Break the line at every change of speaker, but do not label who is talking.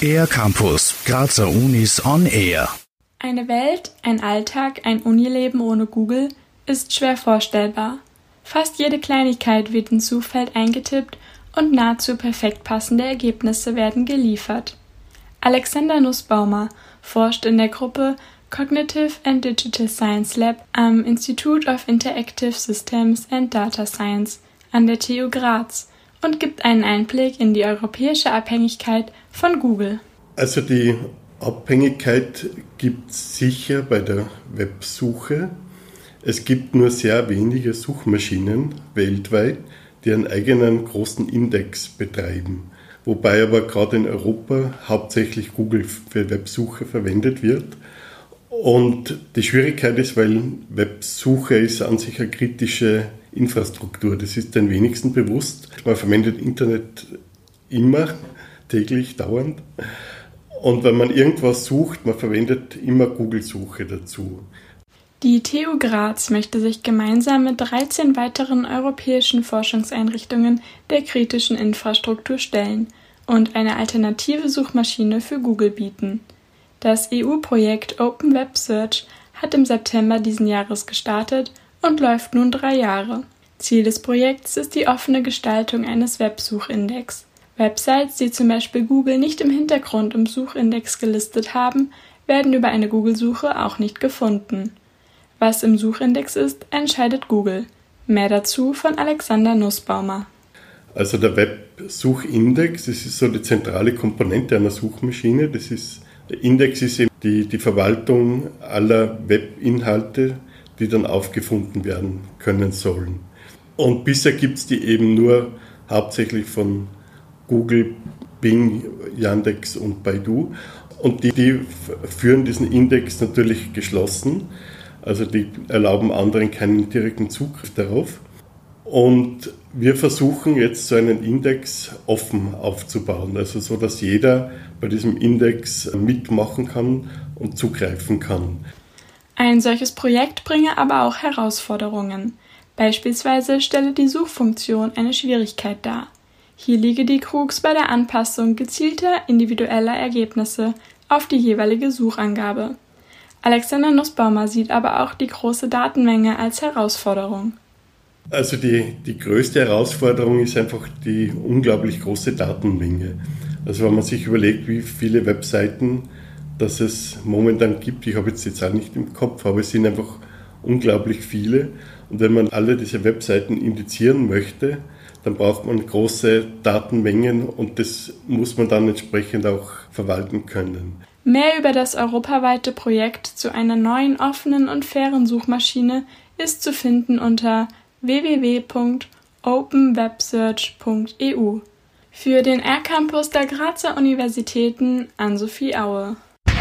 Air Campus, Grazer Unis on Air.
Eine Welt, ein Alltag, ein Unileben ohne Google ist schwer vorstellbar. Fast jede Kleinigkeit wird ins Suchfeld eingetippt und nahezu perfekt passende Ergebnisse werden geliefert. Alexander Nussbaumer forscht in der Gruppe Cognitive and Digital Science Lab am Institute of Interactive Systems and Data Science an der TU Graz und gibt einen Einblick in die europäische Abhängigkeit von Google.
Also die Abhängigkeit gibt es sicher bei der Websuche. Es gibt nur sehr wenige Suchmaschinen weltweit, die einen eigenen großen Index betreiben. Wobei aber gerade in Europa hauptsächlich Google für Websuche verwendet wird. Und die Schwierigkeit ist, weil Websuche ist an sich eine kritische Infrastruktur. Das ist den wenigsten bewusst. Man verwendet Internet immer, täglich, dauernd. Und wenn man irgendwas sucht, man verwendet immer Google-Suche dazu.
Die TU Graz möchte sich gemeinsam mit 13 weiteren europäischen Forschungseinrichtungen der kritischen Infrastruktur stellen und eine alternative Suchmaschine für Google bieten. Das EU-Projekt Open Web Search hat im September diesen Jahres gestartet und läuft nun drei Jahre. Ziel des Projekts ist die offene Gestaltung eines Websuchindex. Websites, die zum Beispiel Google nicht im Hintergrund im Suchindex gelistet haben, werden über eine Google-Suche auch nicht gefunden. Was im Suchindex ist, entscheidet Google. Mehr dazu von Alexander Nussbaumer.
Also der Websuchindex, das ist so die zentrale Komponente einer Suchmaschine. Das ist, der Index ist eben die, die Verwaltung aller Webinhalte, die dann aufgefunden werden können sollen. Und bisher gibt es die eben nur hauptsächlich von Google, Bing, Yandex und Baidu. Und die, die führen diesen Index natürlich geschlossen. Also die erlauben anderen keinen direkten Zugriff darauf. Und wir versuchen jetzt so einen Index offen aufzubauen, also so, dass jeder bei diesem Index mitmachen kann und zugreifen kann.
Ein solches Projekt bringe aber auch Herausforderungen. Beispielsweise stelle die Suchfunktion eine Schwierigkeit dar. Hier liege die Krux bei der Anpassung gezielter individueller Ergebnisse auf die jeweilige Suchangabe. Alexander Nussbaumer sieht aber auch die große Datenmenge als Herausforderung.
Also die, die größte Herausforderung ist einfach die unglaublich große Datenmenge. Also wenn man sich überlegt, wie viele Webseiten das es momentan gibt, ich habe jetzt die Zahl nicht im Kopf, aber es sind einfach unglaublich viele. Und wenn man alle diese Webseiten indizieren möchte, dann braucht man große Datenmengen und das muss man dann entsprechend auch verwalten können.
Mehr über das europaweite Projekt zu einer neuen offenen und fairen Suchmaschine ist zu finden unter www.openwebsearch.eu. Für den R-Campus der Grazer Universitäten Ann-Sophie Aue.